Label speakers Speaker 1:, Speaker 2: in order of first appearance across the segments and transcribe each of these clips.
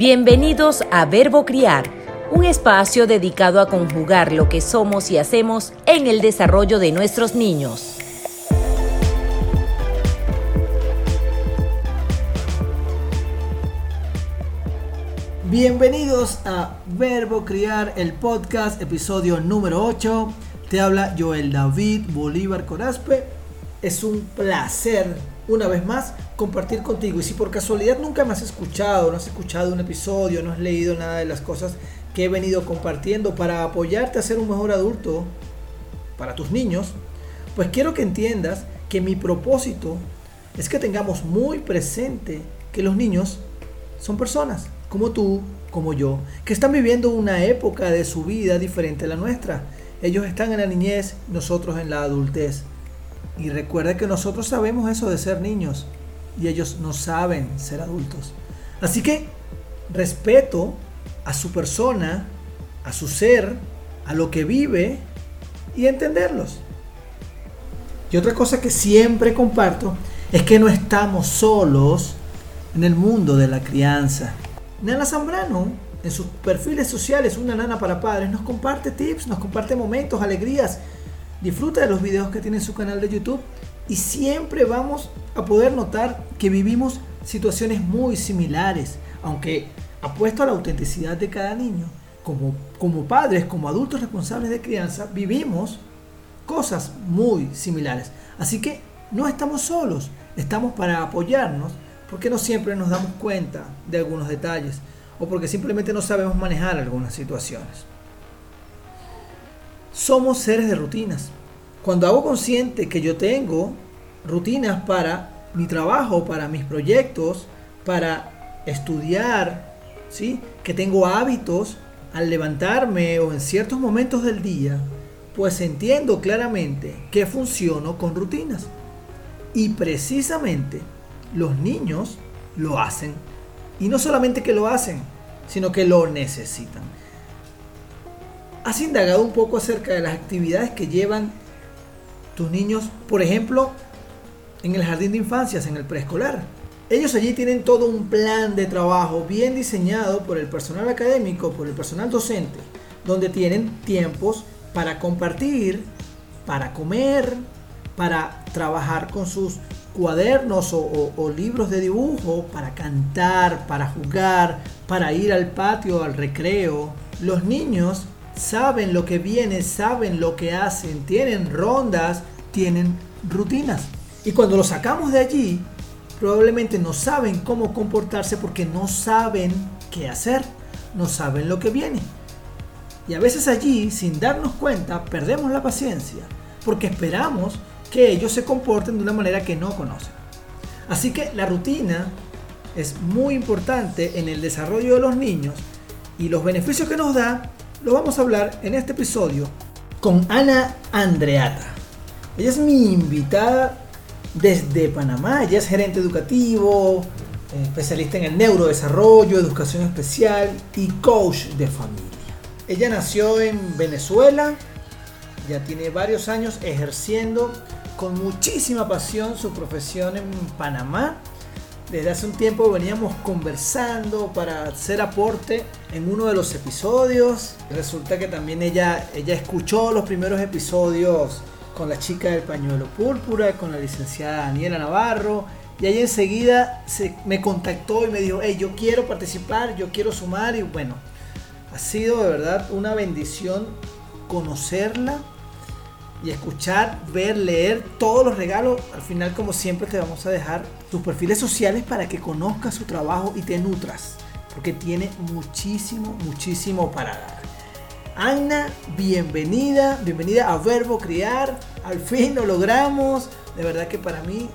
Speaker 1: Bienvenidos a Verbo Criar, un espacio dedicado a conjugar lo que somos y hacemos en el desarrollo de nuestros niños.
Speaker 2: Bienvenidos a Verbo Criar, el podcast, episodio número 8. Te habla Joel David Bolívar Corazpe. Es un placer, una vez más, compartir contigo. Y si por casualidad nunca me has escuchado, no has escuchado un episodio, no has leído nada de las cosas que he venido compartiendo para apoyarte a ser un mejor adulto para tus niños, pues quiero que entiendas que mi propósito es que tengamos muy presente que los niños son personas como tú, como yo, que están viviendo una época de su vida diferente a la nuestra. Ellos están en la niñez, nosotros en la adultez. Y recuerda que nosotros sabemos eso de ser niños y ellos no saben ser adultos. Así que respeto a su persona, a su ser, a lo que vive y entenderlos. Y otra cosa que siempre comparto es que no estamos solos en el mundo de la crianza. Nana Zambrano, en sus perfiles sociales, una nana para padres, nos comparte tips, nos comparte momentos, alegrías. Disfruta de los videos que tiene en su canal de YouTube y siempre vamos a poder notar que vivimos situaciones muy similares, aunque apuesto a la autenticidad de cada niño. Como, como padres, como adultos responsables de crianza, vivimos cosas muy similares. Así que no estamos solos, estamos para apoyarnos porque no siempre nos damos cuenta de algunos detalles o porque simplemente no sabemos manejar algunas situaciones. Somos seres de rutinas. Cuando hago consciente que yo tengo rutinas para mi trabajo, para mis proyectos, para estudiar, ¿sí? que tengo hábitos al levantarme o en ciertos momentos del día, pues entiendo claramente que funciono con rutinas. Y precisamente los niños lo hacen. Y no solamente que lo hacen, sino que lo necesitan. ¿Has indagado un poco acerca de las actividades que llevan tus niños, por ejemplo, en el jardín de infancias, en el preescolar? Ellos allí tienen todo un plan de trabajo bien diseñado por el personal académico, por el personal docente, donde tienen tiempos para compartir, para comer, para trabajar con sus cuadernos o, libros de dibujo para cantar, para jugar, para ir al patio, al recreo. Los niños saben lo que viene, saben lo que hacen, tienen rondas, tienen rutinas. Y cuando los sacamos de allí, probablemente no saben cómo comportarse porque no saben qué hacer, no saben lo que viene. Y a veces allí, sin darnos cuenta, perdemos la paciencia porque esperamos que ellos se comporten de una manera que no conocen. Así que la rutina es muy importante en el desarrollo de los niños y los beneficios que nos da lo vamos a hablar en este episodio con Ana Andreata. Ella es mi invitada desde Panamá, ella es gerente educativo, especialista en el neurodesarrollo, educación especial y coach de familia. Ella nació en Venezuela, ya tiene varios años ejerciendo con muchísima pasión su profesión en Panamá. Desde hace un tiempo veníamos conversando para hacer aporte en uno de los episodios. Resulta que también ella, ella escuchó los primeros episodios con la chica del pañuelo púrpura, con la licenciada Daniela Navarro. Y ahí enseguida se, me contactó y me dijo, hey, yo quiero participar, yo quiero sumar. Y bueno, ha sido de verdad una bendición conocerla y escuchar, ver, leer todos los regalos. Al final, como siempre, te vamos a dejar tus perfiles sociales para que conozcas su trabajo y te nutras, porque tiene muchísimo, muchísimo para dar. Ana, bienvenida, bienvenida a Verbo Criar. Al fin lo logramos. De verdad que para mí,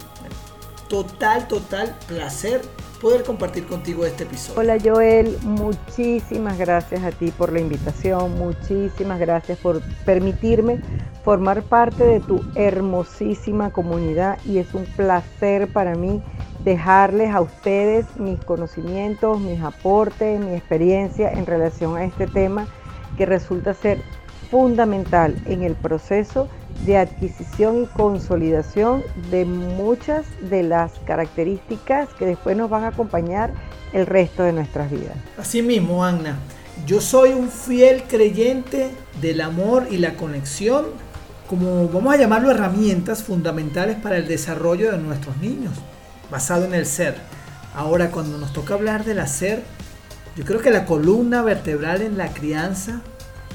Speaker 2: total, total placer poder compartir contigo este episodio.
Speaker 3: Hola Joel, muchísimas gracias a ti por la invitación, muchísimas gracias por permitirme formar parte de tu hermosísima comunidad y es un placer para mí dejarles a ustedes mis conocimientos, mis aportes, mi experiencia en relación a este tema que resulta ser fundamental en el proceso de adquisición y consolidación de muchas de las características que después nos van a acompañar el resto de nuestras vidas.
Speaker 2: Así mismo, Anna, yo soy un fiel creyente del amor y la conexión como vamos a llamarlo herramientas fundamentales para el desarrollo de nuestros niños, basado en el ser. Ahora, cuando nos toca hablar del hacer, yo creo que la columna vertebral en la crianza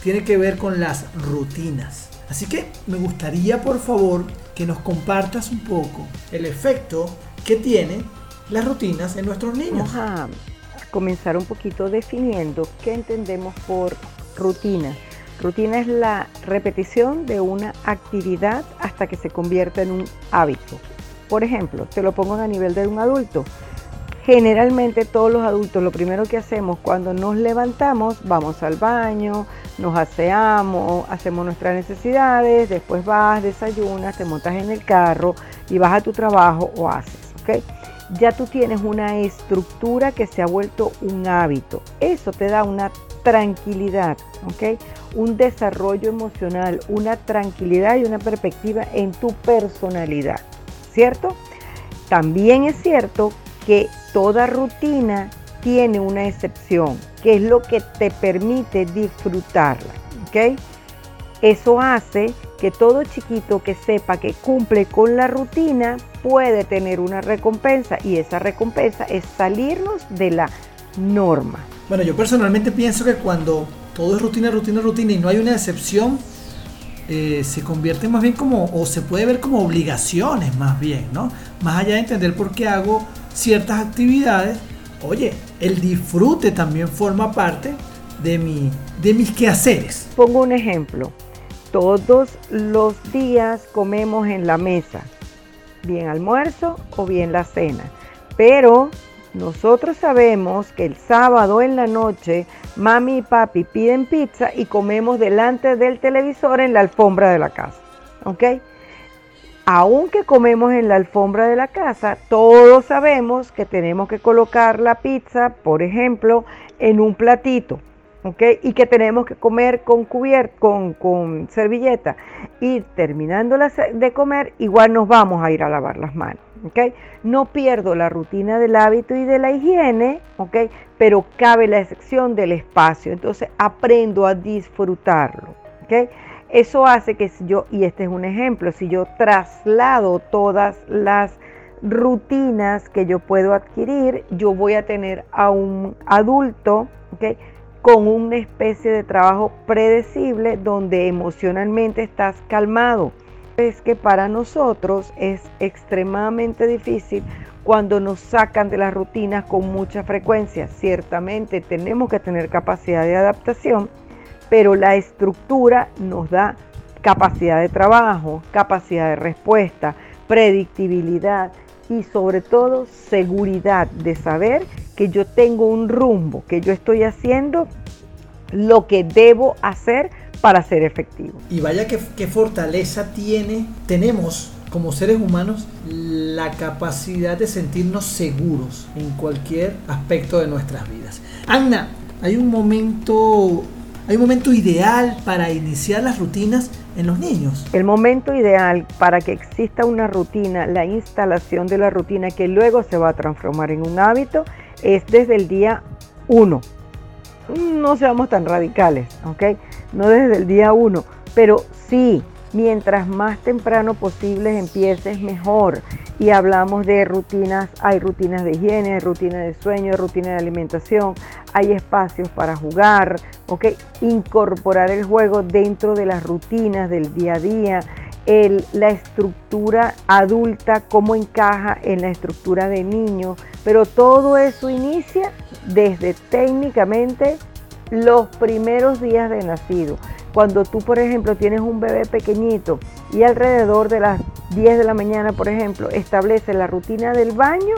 Speaker 2: tiene que ver con las rutinas. Así que me gustaría, por favor, que nos compartas un poco el efecto que tiene las rutinas en nuestros niños.
Speaker 3: Vamos a comenzar un poquito definiendo qué entendemos por rutina. Rutina es la repetición de una actividad hasta que se convierta en un hábito. Por ejemplo, te lo pongo a nivel de un adulto. Generalmente todos los adultos lo primero que hacemos cuando nos levantamos, vamos al baño, nos aseamos, hacemos nuestras necesidades, después vas, desayunas, te montas en el carro y vas a tu trabajo o haces, ¿ok? Ya tú tienes una estructura que se ha vuelto un hábito. Eso te da una tranquilidad, ¿ok? Un desarrollo emocional, una tranquilidad y una perspectiva en tu personalidad, ¿cierto? También es cierto que toda rutina tiene una excepción, que es lo que te permite disfrutarla, ¿ok? Eso hace que todo chiquito que sepa que cumple con la rutina puede tener una recompensa y esa recompensa es salirnos de la norma.
Speaker 2: Bueno, yo personalmente pienso que cuando todo es rutina, rutina, rutina y no hay una excepción, eh, se convierte más bien como, o se puede ver como obligaciones más bien, ¿no? Más allá de entender por qué hago ciertas actividades, oye, el disfrute también forma parte de, mi, de mis quehaceres.
Speaker 3: Pongo un ejemplo. Todos los días comemos en la mesa, bien almuerzo o bien la cena, pero nosotros sabemos que el sábado en la noche mami y papi piden pizza y comemos delante del televisor en la alfombra de la casa. ¿Ok? Aunque comemos en la alfombra de la casa, todos sabemos que tenemos que colocar la pizza, por ejemplo, en un platito. ¿Ok? Y que tenemos que comer con cubierta, con, con servilleta. Y terminando de comer, igual nos vamos a ir a lavar las manos. No pierdo la rutina del hábito y de la higiene, Pero cabe la excepción del espacio, entonces aprendo a disfrutarlo, Eso hace que si yo, y este es un ejemplo, si yo traslado todas las rutinas que yo puedo adquirir, yo voy a tener a un adulto, con una especie de trabajo predecible donde emocionalmente estás calmado es que para nosotros es extremadamente difícil cuando nos sacan de las rutinas con mucha frecuencia. Ciertamente tenemos que tener capacidad de adaptación, pero la estructura nos da capacidad de trabajo, capacidad de respuesta, predictibilidad y sobre todo seguridad de saber que yo tengo un rumbo, que yo estoy haciendo lo que debo hacer para ser efectivo.
Speaker 2: Y vaya que, fortaleza tiene, tenemos como seres humanos la capacidad de sentirnos seguros en cualquier aspecto de nuestras vidas. Anna, hay un momento, hay un momento ideal para iniciar las rutinas en los niños.
Speaker 3: El momento ideal para que exista una rutina, la instalación de la rutina que luego se va a transformar en un hábito, es desde el día 1. No seamos tan radicales, ¿ok? no desde el día uno, pero sí, mientras más temprano posible empieces mejor. Y hablamos de rutinas, hay rutinas de higiene, rutinas de sueño, rutinas de alimentación, hay espacios para jugar, ¿ok? Incorporar el juego dentro de las rutinas del día a día, la estructura adulta, cómo encaja en la estructura de niño, pero todo eso inicia desde técnicamente los primeros días de nacido. Cuando tú, por ejemplo, tienes un bebé pequeñito y alrededor de las 10 de la mañana, por ejemplo, establece la rutina del baño,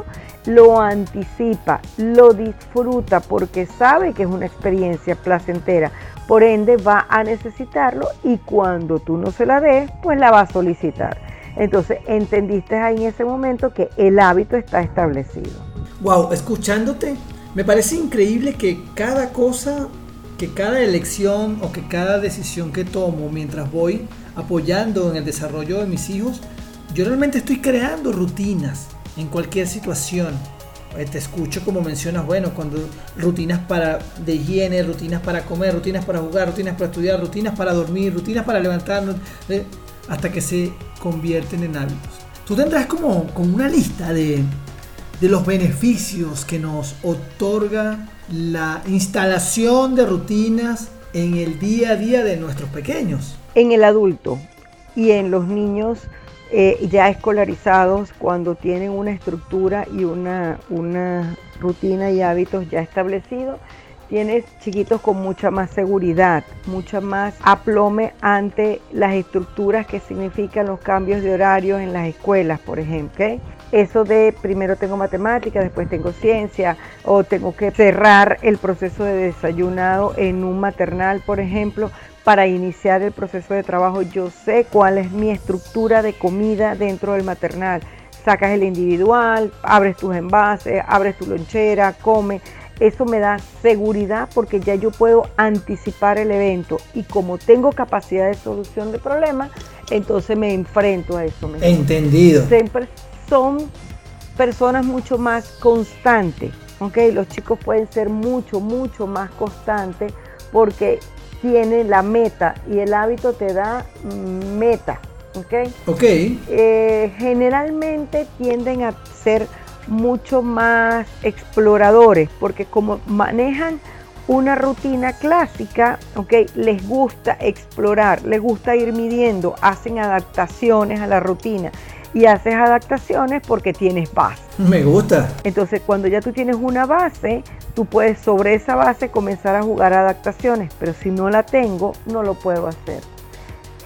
Speaker 3: lo anticipa, lo disfruta porque sabe que es una experiencia placentera. Por ende, va a necesitarlo y cuando tú no se la des, pues la va a solicitar. Entonces, entendiste ahí en ese momento que el hábito está establecido.
Speaker 2: Wow, escuchándote, me parece increíble que cada cosa que cada elección o que cada decisión que tomo mientras voy apoyando en el desarrollo de mis hijos, yo realmente estoy creando rutinas en cualquier situación. Eh, te escucho como mencionas, bueno, cuando rutinas para de higiene, rutinas para comer, rutinas para jugar, rutinas para estudiar, rutinas para dormir, rutinas para levantarnos, eh, hasta que se convierten en hábitos. Tú tendrás como, como una lista de, de los beneficios que nos otorga la instalación de rutinas en el día a día de nuestros pequeños.
Speaker 3: En el adulto y en los niños eh, ya escolarizados, cuando tienen una estructura y una, una rutina y hábitos ya establecidos, tienes chiquitos con mucha más seguridad, mucha más aplome ante las estructuras que significan los cambios de horarios en las escuelas, por ejemplo. Eso de primero tengo matemáticas, después tengo ciencia, o tengo que cerrar el proceso de desayunado en un maternal, por ejemplo, para iniciar el proceso de trabajo. Yo sé cuál es mi estructura de comida dentro del maternal. Sacas el individual, abres tus envases, abres tu lonchera, come eso me da seguridad porque ya yo puedo anticipar el evento y como tengo capacidad de solución de problemas, entonces me enfrento a eso.
Speaker 2: Entendido.
Speaker 3: Siempre son personas mucho más constantes, ¿ok? Los chicos pueden ser mucho, mucho más constantes porque tienen la meta y el hábito te da meta, ¿ok?
Speaker 2: Ok.
Speaker 3: Eh, generalmente tienden a ser mucho más exploradores, porque como manejan una rutina clásica, okay, les gusta explorar, les gusta ir midiendo, hacen adaptaciones a la rutina y haces adaptaciones porque tienes base.
Speaker 2: Me gusta.
Speaker 3: Entonces, cuando ya tú tienes una base, tú puedes sobre esa base comenzar a jugar adaptaciones, pero si no la tengo, no lo puedo hacer.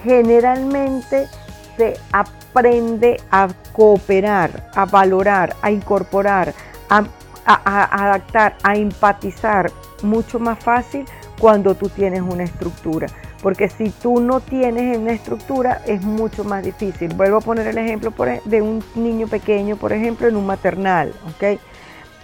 Speaker 3: Generalmente se aprende a cooperar, a valorar, a incorporar, a, adaptar, a empatizar mucho más fácil cuando tú tienes una estructura. Porque si tú no tienes una estructura es mucho más difícil. Vuelvo a poner el ejemplo de un niño pequeño, por ejemplo, en un maternal.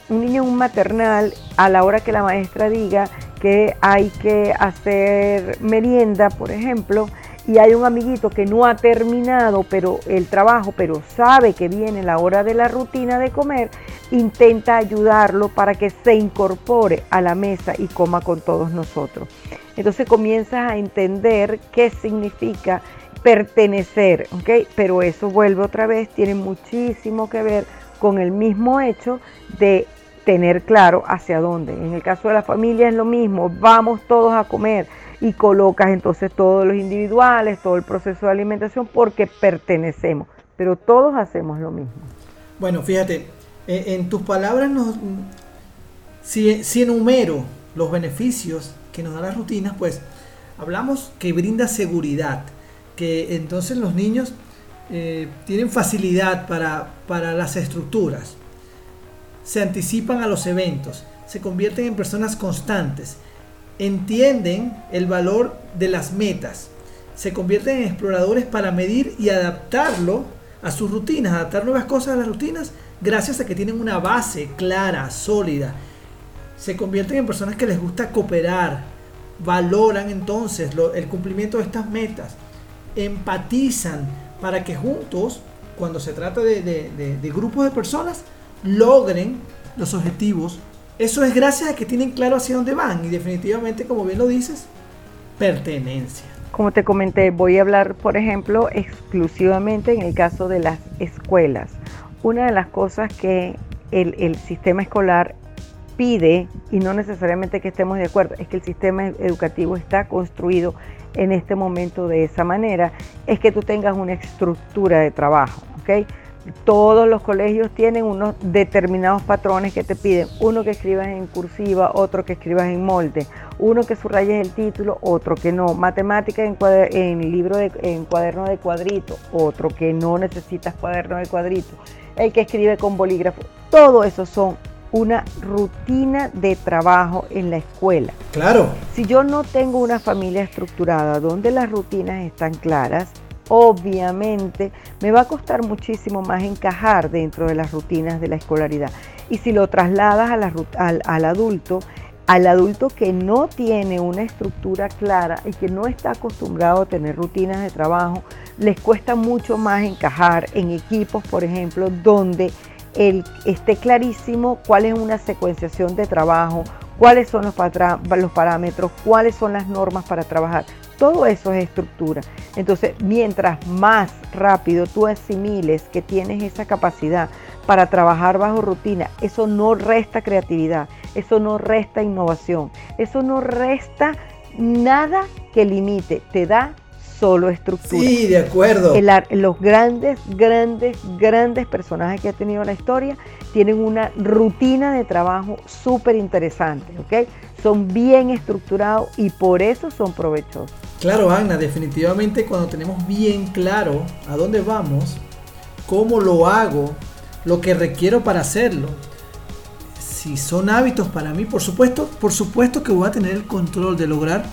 Speaker 3: Un niño en un maternal, a la hora que la maestra diga que hay que hacer merienda, por ejemplo, y hay un amiguito que no ha terminado pero el trabajo, pero sabe que viene la hora de la rutina de comer, intenta ayudarlo para que se incorpore a la mesa y coma con todos nosotros. Entonces comienzas a entender qué significa pertenecer, ¿ok? Pero eso vuelve otra vez, tiene muchísimo que ver con el mismo hecho de tener claro hacia dónde. En el caso de la familia es lo mismo, vamos todos a comer y colocas entonces todos los individuales, todo el proceso de alimentación porque pertenecemos, pero todos hacemos lo mismo.
Speaker 2: Bueno, fíjate, eh, en tus palabras si, si enumero los beneficios que nos dan las rutinas, pues hablamos que brinda seguridad, que entonces los niños eh, tienen facilidad para, para las estructuras, se anticipan a los eventos, se convierten en personas constantes, entienden el valor de las metas, se convierten en exploradores para medir y adaptarlo a sus rutinas, adaptar nuevas cosas a las rutinas gracias a que tienen una base clara, sólida. Se convierten en personas que les gusta cooperar, valoran entonces el cumplimiento de estas metas, empatizan para que juntos, cuando se trata de, grupos de personas, logren los objetivos eso es gracias a que tienen claro hacia dónde van y definitivamente, como bien lo dices, pertenencia.
Speaker 3: Como te comenté, voy a hablar, por ejemplo, exclusivamente en el caso de las escuelas. Una de las cosas que el, sistema escolar pide, y no necesariamente que estemos de acuerdo, es que el sistema educativo está construido en este momento de esa manera, es que tú tengas una estructura de trabajo. ¿okay? Todos los colegios tienen unos determinados patrones que te piden. Uno que escribas en cursiva, otro que escribas en molde, uno que subrayes el título, otro que no. Matemática en, en libro de, en cuaderno de cuadrito, otro que no necesitas cuaderno de cuadrito. El que escribe con bolígrafo. Todo eso son una rutina de trabajo en la escuela.
Speaker 2: Claro.
Speaker 3: Si yo no tengo una familia estructurada donde las rutinas están claras, obviamente me va a costar muchísimo más encajar dentro de las rutinas de la escolaridad. Y si lo trasladas al, adulto, al adulto que no tiene una estructura clara y que no está acostumbrado a tener rutinas de trabajo, les cuesta mucho más encajar en equipos, por ejemplo, donde el, esté clarísimo cuál es una secuenciación de trabajo, cuáles son los, los parámetros, cuáles son las normas para trabajar. Todo eso es estructura. Entonces, mientras más rápido tú asimiles que tienes esa capacidad para trabajar bajo rutina, eso no resta creatividad, eso no resta innovación, eso no resta nada que limite, te da solo estructura.
Speaker 2: Sí, de acuerdo.
Speaker 3: los grandes, grandes, grandes personajes que ha tenido la historia tienen una rutina de trabajo súper interesante, ¿ok? Son bien estructurados y por eso son provechosos.
Speaker 2: Claro, Ana, definitivamente cuando tenemos bien claro a dónde vamos, cómo lo hago, lo que requiero para hacerlo, si son hábitos para mí, por supuesto, por supuesto que voy a tener el control de lograr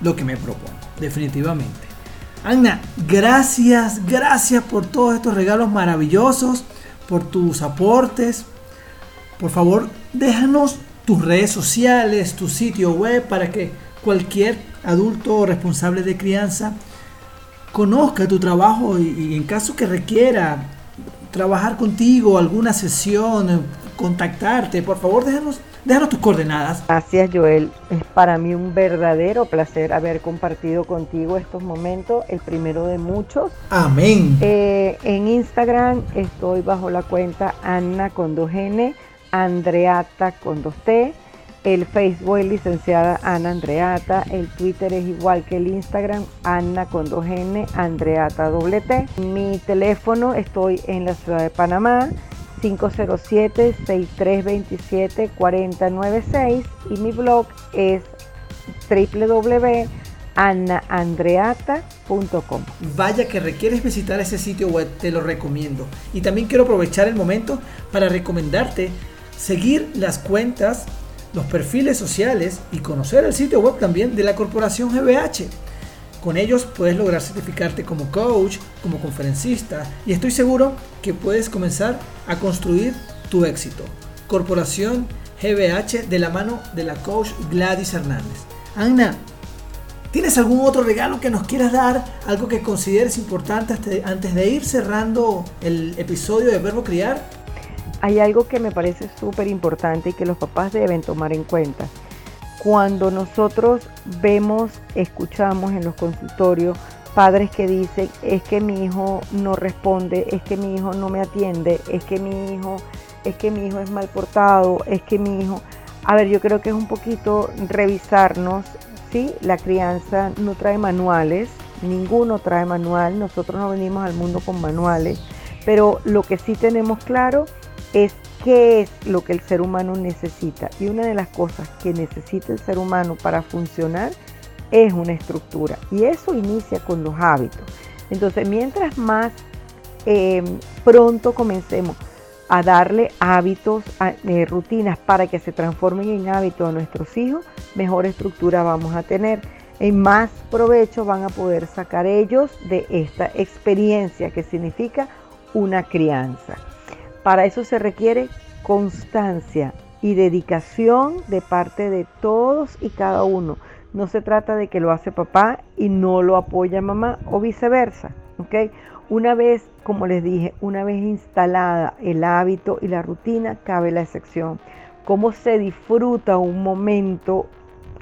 Speaker 2: lo que me propongo definitivamente. Ana, gracias, gracias por todos estos regalos maravillosos, por tus aportes. Por favor, déjanos tus redes sociales, tu sitio web para que cualquier adulto responsable de crianza conozca tu trabajo y, en caso que requiera trabajar contigo, alguna sesión, contactarte, por favor déjanos Déjanos tus coordenadas.
Speaker 3: Gracias Joel, es para mí un verdadero placer haber compartido contigo estos momentos, el primero de muchos.
Speaker 2: Amén.
Speaker 3: Eh, en Instagram estoy bajo la cuenta Anna con 2N, Andreata con 2T. El Facebook es licenciada Ana Andreata, el Twitter es igual que el Instagram, Anna con 2N, Andreata doble T. Mi teléfono, estoy en la ciudad de Panamá, 507-6327-4096 y mi blog es www.annaandreata.com.
Speaker 2: Vaya que requieres visitar ese sitio web, te lo recomiendo. Y también quiero aprovechar el momento para recomendarte seguir las cuentas, los perfiles sociales y conocer el sitio web también de la corporación GBH con ellos puedes lograr certificarte como coach, como conferencista y estoy seguro que puedes comenzar a construir tu éxito. Corporación GBH de la mano de la coach Gladys Hernández. Ana, ¿tienes algún otro regalo que nos quieras dar? Algo que consideres importante antes de ir cerrando el episodio de Verbo Criar.
Speaker 3: Hay algo que me parece súper importante y que los papás deben tomar en cuenta cuando nosotros vemos, escuchamos en los consultorios padres que dicen, es que mi hijo no responde, es que mi hijo no me atiende, es que mi hijo, es que mi hijo es mal portado, es que mi hijo... A ver, yo creo que es un poquito revisarnos, ¿sí? La crianza no trae manuales, ninguno trae manual, nosotros no venimos al mundo con manuales, pero lo que sí tenemos claro qué es lo que el ser humano necesita. Y una de las cosas que necesita el ser humano para funcionar es una estructura. Y eso inicia con los hábitos. Entonces, mientras más em, pronto comencemos a darle hábitos, eh, rutinas para que se transformen en hábitos a nuestros hijos, mejor estructura vamos a tener. Y más provecho van a poder sacar ellos de esta experiencia que significa una crianza. Para eso se requiere constancia y dedicación de parte de todos y cada uno. No se trata de que lo hace papá y no lo apoya mamá o viceversa. Una vez, como les dije, una vez instalada el hábito y la rutina, cabe la excepción. ¿Cómo se disfruta un momento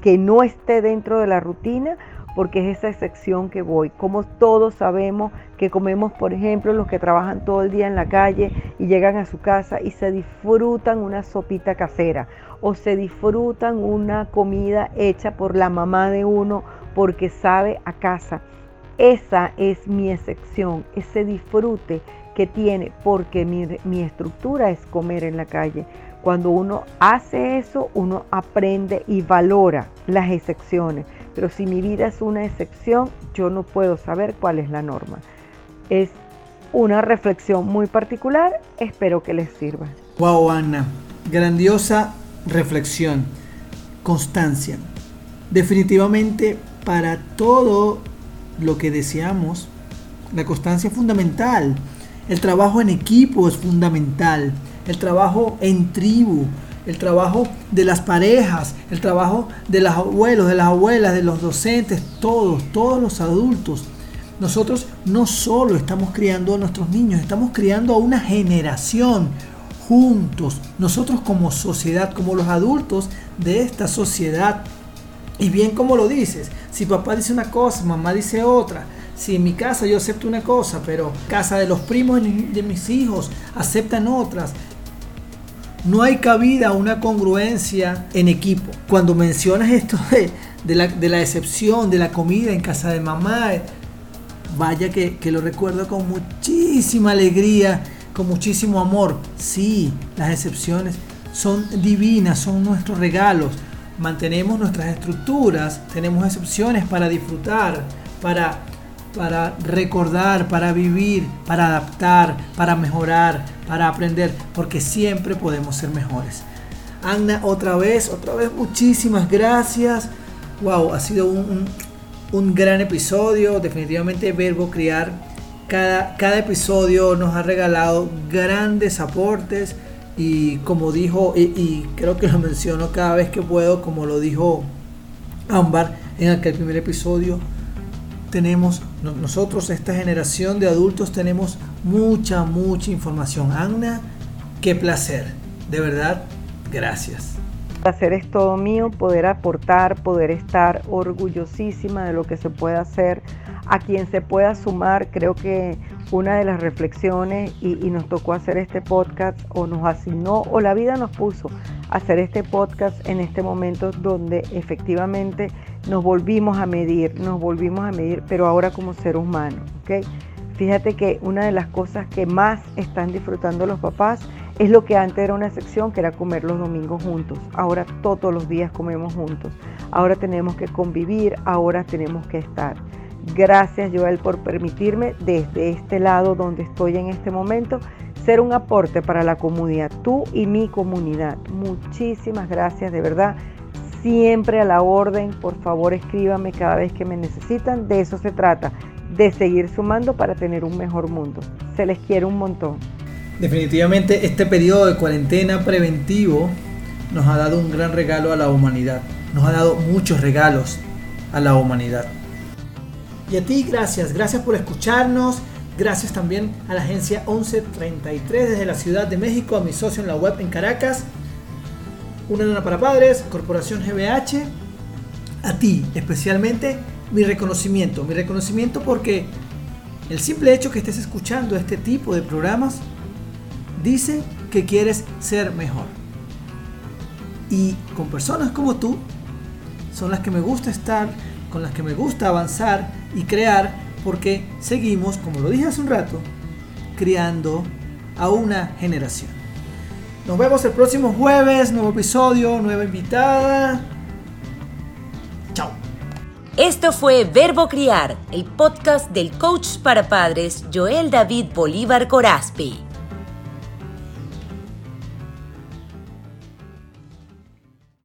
Speaker 3: que no esté dentro de la rutina? Porque es esa sección que voy. Como todos sabemos que comemos, por ejemplo, los que trabajan todo el día en la calle y llegan a su casa y se disfrutan una sopita casera o se disfrutan una comida hecha por la mamá de uno porque sabe a casa. Esa es mi excepción, ese disfrute que tiene, porque mi, mi estructura es comer en la calle. Cuando uno hace eso, uno aprende y valora las excepciones. Pero si mi vida es una excepción, yo no puedo saber cuál es la norma. Es una reflexión muy particular, espero que les sirva.
Speaker 2: Wow, Ana, grandiosa reflexión, constancia. Definitivamente para todo lo que deseamos, la constancia es fundamental. El trabajo en equipo es fundamental. El trabajo en tribu, el trabajo de las parejas, el trabajo de los abuelos, de las abuelas, de los docentes, todos, todos los adultos. Nosotros no solo estamos criando a nuestros niños, estamos criando a una generación juntos, nosotros como sociedad, como los adultos de esta sociedad. Y bien como lo dices, si papá dice una cosa, mamá dice otra, si en mi casa yo acepto una cosa, pero casa de los primos de mis hijos aceptan otras, no hay cabida a una congruencia en equipo. Cuando mencionas esto de, la, de la excepción de la comida en casa de mamá, vaya que, lo recuerdo con muchísima alegría, con muchísimo amor. Sí, las excepciones son divinas, son nuestros regalos. Mantenemos nuestras estructuras, tenemos excepciones para disfrutar, para, para recordar, para vivir, para adaptar, para mejorar, para aprender, porque siempre podemos ser mejores. Anna, otra vez, otra vez, muchísimas gracias. Wow, ha sido un, un gran episodio, definitivamente Verbo Criar. Cada, cada episodio nos ha regalado grandes aportes y como dijo, y, creo que lo menciono cada vez que puedo, como lo dijo Ámbar en aquel primer episodio, tenemos, nosotros, esta generación de adultos, tenemos mucha, mucha información. Anna, qué placer, de verdad, gracias
Speaker 3: placer es todo mío, poder aportar, poder estar orgullosísima de lo que se puede hacer. A quien se pueda sumar, creo que una de las reflexiones y, nos tocó hacer este podcast o nos asignó o la vida nos puso a hacer este podcast en este momento donde efectivamente nos volvimos a medir, nos volvimos a medir, pero ahora como ser humano. Fíjate que una de las cosas que más están disfrutando los papás es lo que antes era una excepción, que era comer los domingos juntos. Ahora todos los días comemos juntos. Ahora tenemos que convivir, ahora tenemos que estar. Gracias Joel por permitirme desde este lado donde estoy en este momento ser un aporte para la comunidad, tú y mi comunidad. Muchísimas gracias, de verdad. Siempre a la orden, por favor escríbame cada vez que me necesitan. De eso se trata, de seguir sumando para tener un mejor mundo. Se les quiere un montón.
Speaker 2: Definitivamente este periodo de cuarentena preventivo nos ha dado un gran regalo a la humanidad. Nos ha dado muchos regalos a la humanidad. Y a ti gracias, gracias por escucharnos. Gracias también a la agencia 1133 desde la Ciudad de México, a mi socio en la web en Caracas. Una luna para padres, Corporación GBH. A ti especialmente mi reconocimiento. Mi reconocimiento porque el simple hecho que estés escuchando este tipo de programas dice que quieres ser mejor. Y con personas como tú, son las que me gusta estar, con las que me gusta avanzar y crear, porque seguimos, como lo dije hace un rato, criando a una generación. Nos vemos el próximo jueves, nuevo episodio, nueva invitada. Chao.
Speaker 1: Esto fue Verbo Criar, el podcast del coach para padres Joel David Bolívar Corazpi.